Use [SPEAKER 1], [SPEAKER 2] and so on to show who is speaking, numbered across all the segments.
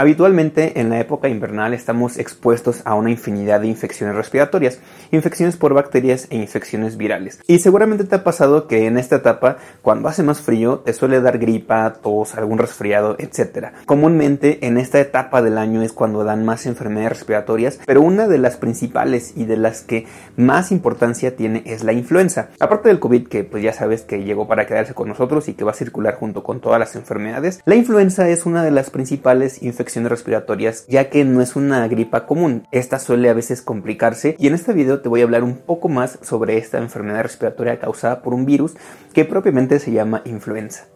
[SPEAKER 1] Habitualmente en la época invernal estamos expuestos a una infinidad de infecciones respiratorias, infecciones por bacterias e infecciones virales. Y seguramente te ha pasado que en esta etapa, cuando hace más frío, te suele dar gripa, tos, algún resfriado, etc. Comúnmente en esta etapa del año es cuando dan más enfermedades respiratorias, pero una de las principales y de las que más importancia tiene es la influenza. Aparte del COVID, que pues ya sabes que llegó para quedarse con nosotros y que va a circular junto con todas las enfermedades, la influenza es una de las principales infecciones respiratorias, ya que no es una gripa común. Esta suele a veces complicarse y en este video te voy a hablar un poco más sobre esta enfermedad respiratoria causada por un virus que propiamente se llama influenza.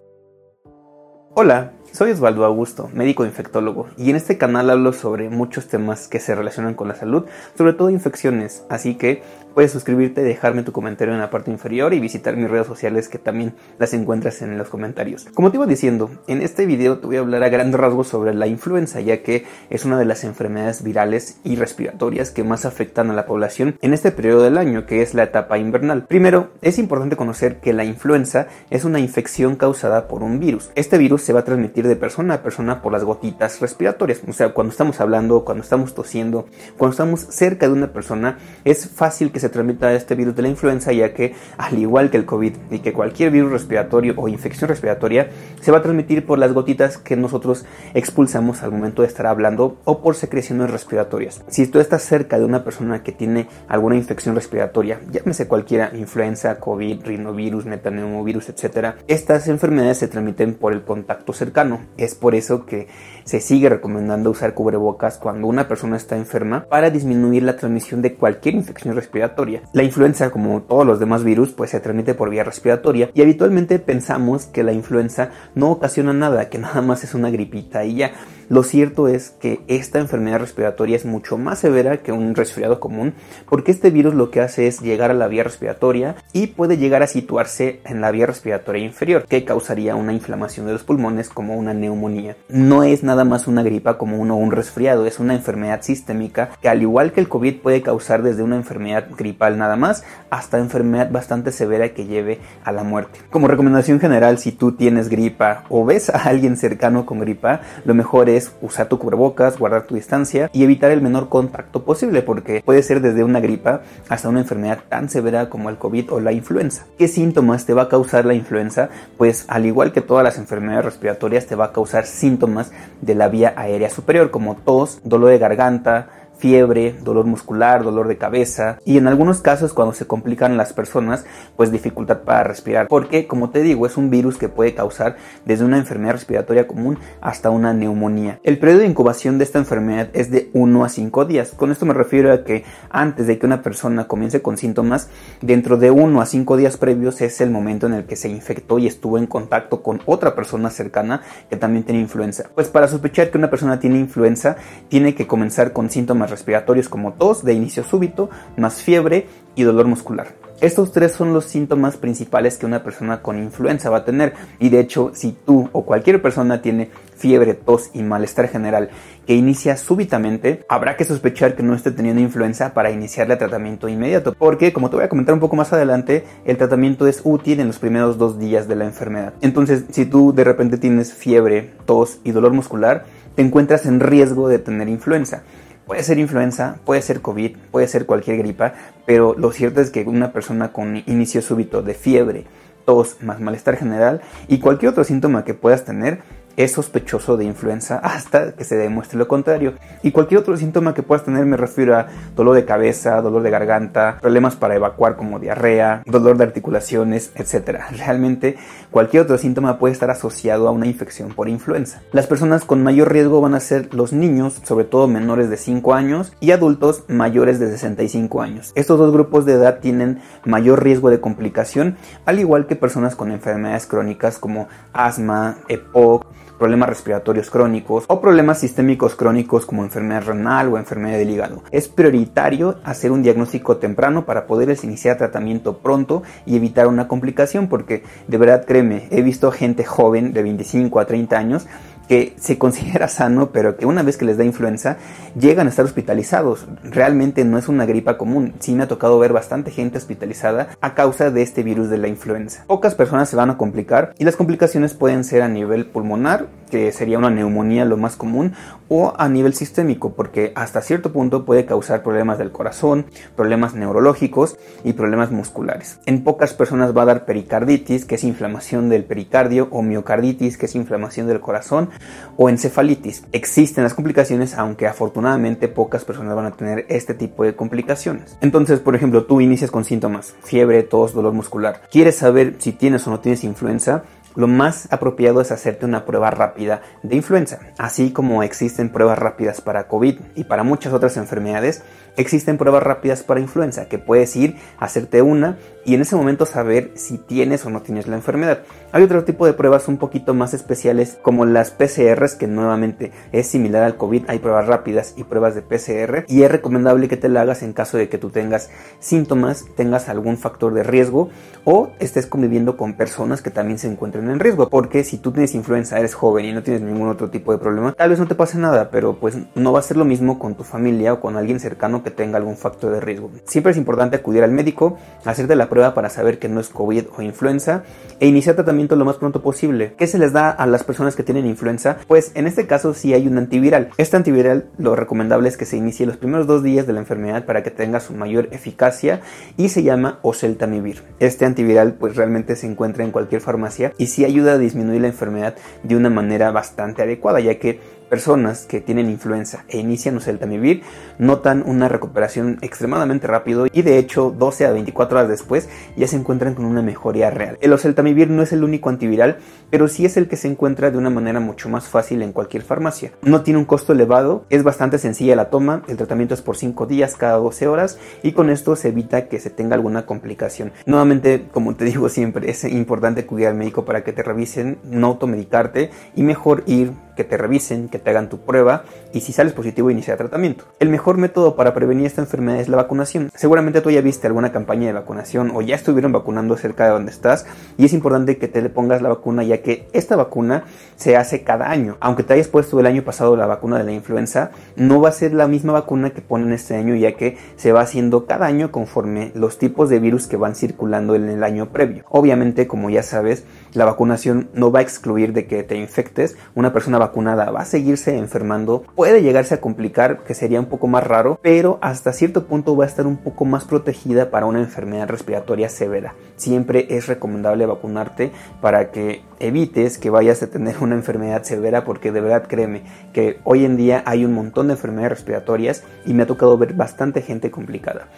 [SPEAKER 1] Hola, soy Osvaldo Augusto, médico infectólogo, y en este canal hablo sobre muchos temas que se relacionan con la salud, sobre todo infecciones, así que Puedes suscribirte, dejarme tu comentario en la parte inferior y visitar mis redes sociales que también las encuentras en los comentarios. Como te iba diciendo, en este video te voy a hablar a grandes rasgos sobre la influenza, ya que es una de las enfermedades virales y respiratorias que más afectan a la población en este periodo del año, que es la etapa invernal. Primero, es importante conocer que la influenza es una infección causada por un virus. Este virus se va a transmitir de persona a persona por las gotitas respiratorias, o sea, cuando estamos hablando, cuando estamos tosiendo, cuando estamos cerca de una persona, es fácil que se transmita este virus de la influenza, ya que al igual que el COVID y que cualquier virus respiratorio o infección respiratoria, se va a transmitir por las gotitas que nosotros expulsamos al momento de estar hablando o por secreciones respiratorias. Si tú estás cerca de una persona que tiene alguna infección respiratoria, llámese cualquiera, influenza, COVID, rinovirus, metaneumovirus, etc., estas enfermedades se transmiten por el contacto cercano. Es por eso que se sigue recomendando usar cubrebocas cuando una persona está enferma para disminuir la transmisión de cualquier infección respiratoria la influenza, como todos los demás virus, pues se transmite por vía respiratoria y habitualmente pensamos que la influenza no ocasiona nada, que nada más es una gripita y ya. Lo cierto es que esta enfermedad respiratoria es mucho más severa que un resfriado común porque este virus lo que hace es llegar a la vía respiratoria y puede llegar a situarse en la vía respiratoria inferior que causaría una inflamación de los pulmones como una neumonía. No es nada más una gripa común o un resfriado, es una enfermedad sistémica que al igual que el COVID puede causar desde una enfermedad gripal nada más hasta enfermedad bastante severa que lleve a la muerte. Como recomendación general, si tú tienes gripa o ves a alguien cercano con gripa, lo mejor es usar tu cubrebocas, guardar tu distancia y evitar el menor contacto posible porque puede ser desde una gripa hasta una enfermedad tan severa como el COVID o la influenza. ¿Qué síntomas te va a causar la influenza? Pues al igual que todas las enfermedades respiratorias te va a causar síntomas de la vía aérea superior como tos, dolor de garganta, fiebre, dolor muscular, dolor de cabeza y en algunos casos cuando se complican las personas pues dificultad para respirar porque como te digo es un virus que puede causar desde una enfermedad respiratoria común hasta una neumonía. El periodo de incubación de esta enfermedad es de 1 a 5 días. Con esto me refiero a que antes de que una persona comience con síntomas, dentro de 1 a 5 días previos es el momento en el que se infectó y estuvo en contacto con otra persona cercana que también tiene influenza. Pues para sospechar que una persona tiene influenza tiene que comenzar con síntomas respiratorios como tos de inicio súbito, más fiebre y dolor muscular. Estos tres son los síntomas principales que una persona con influenza va a tener y de hecho si tú o cualquier persona tiene fiebre, tos y malestar general que inicia súbitamente, habrá que sospechar que no esté teniendo influenza para iniciarle tratamiento inmediato, porque como te voy a comentar un poco más adelante, el tratamiento es útil en los primeros dos días de la enfermedad. Entonces, si tú de repente tienes fiebre, tos y dolor muscular, te encuentras en riesgo de tener influenza. Puede ser influenza, puede ser COVID, puede ser cualquier gripa, pero lo cierto es que una persona con inicio súbito de fiebre, tos, más malestar general y cualquier otro síntoma que puedas tener es sospechoso de influenza hasta que se demuestre lo contrario. Y cualquier otro síntoma que puedas tener me refiero a dolor de cabeza, dolor de garganta, problemas para evacuar como diarrea, dolor de articulaciones, etc. Realmente cualquier otro síntoma puede estar asociado a una infección por influenza. Las personas con mayor riesgo van a ser los niños, sobre todo menores de 5 años, y adultos mayores de 65 años. Estos dos grupos de edad tienen mayor riesgo de complicación, al igual que personas con enfermedades crónicas como asma, EPOC, problemas respiratorios crónicos o problemas sistémicos crónicos como enfermedad renal o enfermedad del hígado. Es prioritario hacer un diagnóstico temprano para poderles iniciar tratamiento pronto y evitar una complicación porque de verdad créeme, he visto gente joven de 25 a 30 años que se considera sano, pero que una vez que les da influenza llegan a estar hospitalizados. Realmente no es una gripa común. Sí me ha tocado ver bastante gente hospitalizada a causa de este virus de la influenza. Pocas personas se van a complicar y las complicaciones pueden ser a nivel pulmonar, que sería una neumonía lo más común, o a nivel sistémico, porque hasta cierto punto puede causar problemas del corazón, problemas neurológicos y problemas musculares. En pocas personas va a dar pericarditis, que es inflamación del pericardio, o miocarditis, que es inflamación del corazón, o encefalitis. Existen las complicaciones, aunque afortunadamente pocas personas van a tener este tipo de complicaciones. Entonces, por ejemplo, tú inicias con síntomas, fiebre, tos, dolor muscular. ¿Quieres saber si tienes o no tienes influenza? Lo más apropiado es hacerte una prueba rápida de influenza. Así como existen pruebas rápidas para COVID y para muchas otras enfermedades, existen pruebas rápidas para influenza que puedes ir a hacerte una y en ese momento saber si tienes o no tienes la enfermedad. Hay otro tipo de pruebas un poquito más especiales como las PCRs que nuevamente es similar al COVID, hay pruebas rápidas y pruebas de PCR y es recomendable que te la hagas en caso de que tú tengas síntomas, tengas algún factor de riesgo o estés conviviendo con personas que también se encuentren en riesgo, porque si tú tienes influenza, eres joven y no tienes ningún otro tipo de problema, tal vez no te pase nada, pero pues no va a ser lo mismo con tu familia o con alguien cercano que tenga algún factor de riesgo. Siempre es importante acudir al médico, hacerte la prueba para saber que no es COVID o influenza e iniciar tratamiento lo más pronto posible. ¿Qué se les da a las personas que tienen influenza? Pues en este caso sí hay un antiviral. Este antiviral lo recomendable es que se inicie los primeros dos días de la enfermedad para que tenga su mayor eficacia y se llama oseltamivir. Este antiviral pues realmente se encuentra en cualquier farmacia y sí ayuda a disminuir la enfermedad de una manera bastante adecuada ya que personas que tienen influenza e inician oseltamivir notan una recuperación extremadamente rápido y de hecho 12 a 24 horas después ya se encuentran con una mejoría real. El oseltamivir no es el único antiviral, pero sí es el que se encuentra de una manera mucho más fácil en cualquier farmacia. No tiene un costo elevado, es bastante sencilla la toma, el tratamiento es por 5 días cada 12 horas y con esto se evita que se tenga alguna complicación. Nuevamente, como te digo siempre, es importante cuidar al médico para que te revisen, no automedicarte y mejor ir que te revisen, que te hagan tu prueba y si sales positivo iniciar tratamiento. El mejor método para prevenir esta enfermedad es la vacunación. Seguramente tú ya viste alguna campaña de vacunación o ya estuvieron vacunando cerca de donde estás y es importante que te le pongas la vacuna ya que esta vacuna se hace cada año. Aunque te hayas puesto el año pasado la vacuna de la influenza, no va a ser la misma vacuna que ponen este año ya que se va haciendo cada año conforme los tipos de virus que van circulando en el año previo. Obviamente, como ya sabes, la vacunación no va a excluir de que te infectes. Una persona vacunada va a seguirse enfermando. Puede llegarse a complicar, que sería un poco más raro, pero hasta cierto punto va a estar un poco más protegida para una enfermedad respiratoria severa. Siempre es recomendable vacunarte para que evites que vayas a tener una enfermedad severa porque de verdad créeme que hoy en día hay un montón de enfermedades respiratorias y me ha tocado ver bastante gente complicada.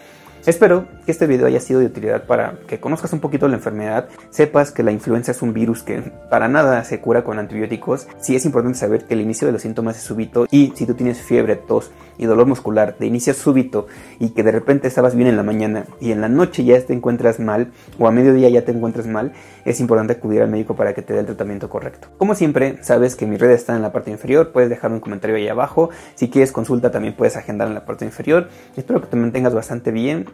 [SPEAKER 1] Espero que este video haya sido de utilidad para que conozcas un poquito la enfermedad, sepas que la influenza es un virus que para nada se cura con antibióticos, sí es importante saber que el inicio de los síntomas es súbito y si tú tienes fiebre, tos y dolor muscular de inicio súbito y que de repente estabas bien en la mañana y en la noche ya te encuentras mal o a mediodía ya te encuentras mal, es importante acudir al médico para que te dé el tratamiento correcto. Como siempre, sabes que mi red está en la parte inferior, puedes dejar un comentario ahí abajo, si quieres consulta también puedes agendar en la parte inferior. Espero que te mantengas bastante bien